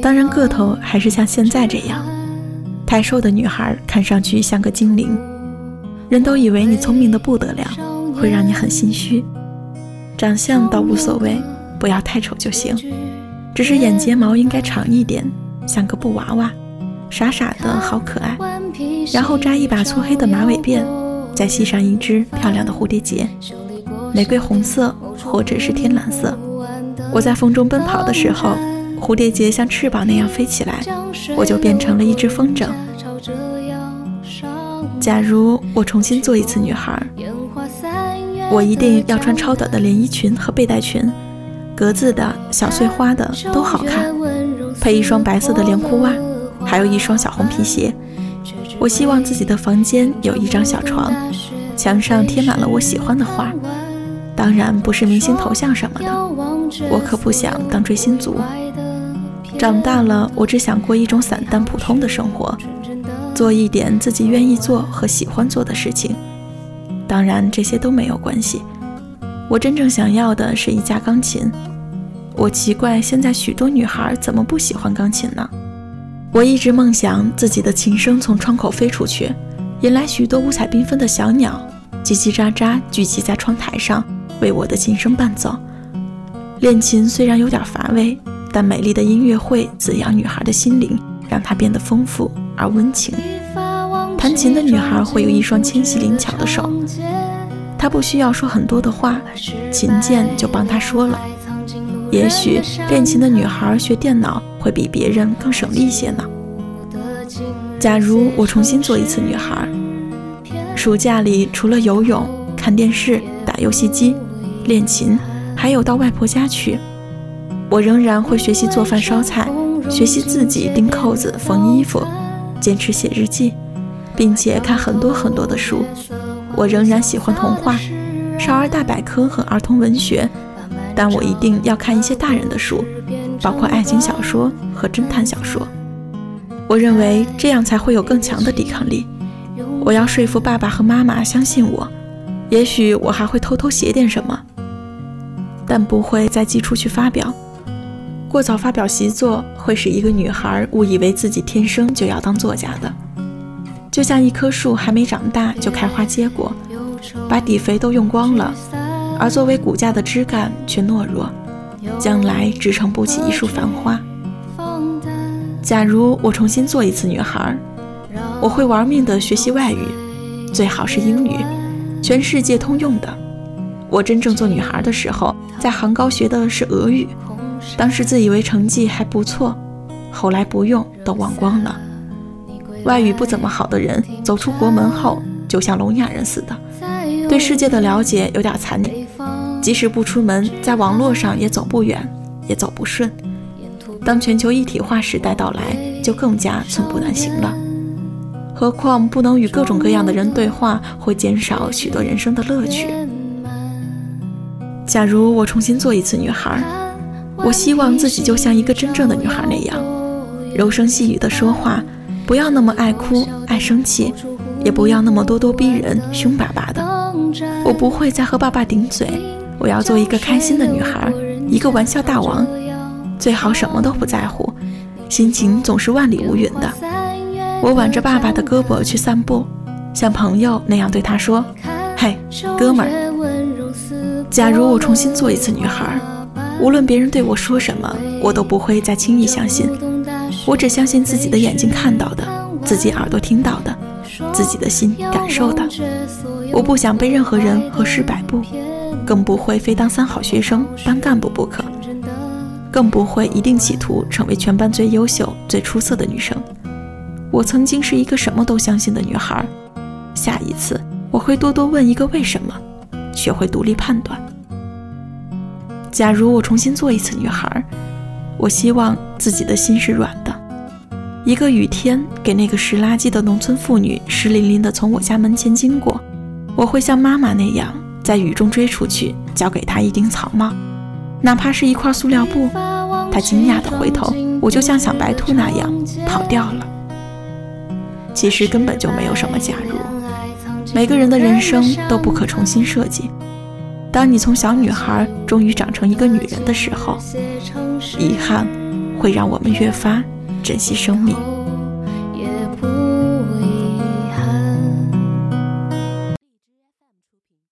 当然，个头还是像现在这样，太瘦的女孩看上去像个精灵，人都以为你聪明的不得了，会让你很心虚。长相倒无所谓，不要太丑就行，只是眼睫毛应该长一点，像个布娃娃，傻傻的好可爱。然后扎一把粗黑的马尾辫，再系上一只漂亮的蝴蝶结，玫瑰红色或者是天蓝色。我在风中奔跑的时候。蝴蝶结像翅膀那样飞起来，我就变成了一只风筝。假如我重新做一次女孩，我一定要穿超短的连衣裙和背带裙，格子的小碎花的都好看，配一双白色的连裤袜，还有一双小红皮鞋。我希望自己的房间有一张小床，墙上贴满了我喜欢的画，当然不是明星头像什么的，我可不想当追星族。长大了，我只想过一种散淡普通的生活，做一点自己愿意做和喜欢做的事情。当然，这些都没有关系。我真正想要的是一架钢琴。我奇怪，现在许多女孩怎么不喜欢钢琴呢？我一直梦想自己的琴声从窗口飞出去，引来许多五彩缤纷的小鸟，叽叽喳喳聚集在窗台上，为我的琴声伴奏。练琴虽然有点乏味。但美丽的音乐会滋养女孩的心灵，让她变得丰富而温情。弹琴的女孩会有一双纤细灵巧的手，她不需要说很多的话，琴键就帮她说了。也许练琴的女孩学电脑会比别人更省力些呢。假如我重新做一次女孩，暑假里除了游泳、看电视、打游戏机、练琴，还有到外婆家去。我仍然会学习做饭烧菜，学习自己钉扣子、缝衣服，坚持写日记，并且看很多很多的书。我仍然喜欢童话、少儿大百科和儿童文学，但我一定要看一些大人的书，包括爱情小说和侦探小说。我认为这样才会有更强的抵抗力。我要说服爸爸和妈妈相信我，也许我还会偷偷写点什么，但不会再寄出去发表。过早发表习作会使一个女孩误以为自己天生就要当作家的，就像一棵树还没长大就开花结果，把底肥都用光了，而作为骨架的枝干却懦弱，将来支撑不起一束繁花。假如我重新做一次女孩，我会玩命的学习外语，最好是英语，全世界通用的。我真正做女孩的时候，在杭高学的是俄语。当时自以为成绩还不错，后来不用都忘光了。外语不怎么好的人走出国门后，就像聋哑人似的，对世界的了解有点残念。即使不出门，在网络上也走不远，也走不顺。当全球一体化时代到来，就更加寸步难行了。何况不能与各种各样的人对话，会减少许多人生的乐趣。假如我重新做一次女孩。我希望自己就像一个真正的女孩那样，柔声细语的说话，不要那么爱哭爱生气，也不要那么咄咄逼人凶巴巴的。我不会再和爸爸顶嘴，我要做一个开心的女孩，一个玩笑大王，最好什么都不在乎，心情总是万里无云的。我挽着爸爸的胳膊去散步，像朋友那样对他说：“嘿，哥们儿。”假如我重新做一次女孩。无论别人对我说什么，我都不会再轻易相信。我只相信自己的眼睛看到的，自己耳朵听到的，自己的心感受的。我不想被任何人和事摆布，更不会非当三好学生、当干部不可，更不会一定企图成为全班最优秀、最出色的女生。我曾经是一个什么都相信的女孩，下一次我会多多问一个为什么，学会独立判断。假如我重新做一次女孩，我希望自己的心是软的。一个雨天，给那个拾垃圾的农村妇女湿淋淋的从我家门前经过，我会像妈妈那样在雨中追出去，交给她一顶草帽，哪怕是一块塑料布。她惊讶地回头，我就像小白兔那样跑掉了。其实根本就没有什么假如，每个人的人生都不可重新设计。当你从小女孩终于长成一个女人的时候，遗憾会让我们越发珍惜生命。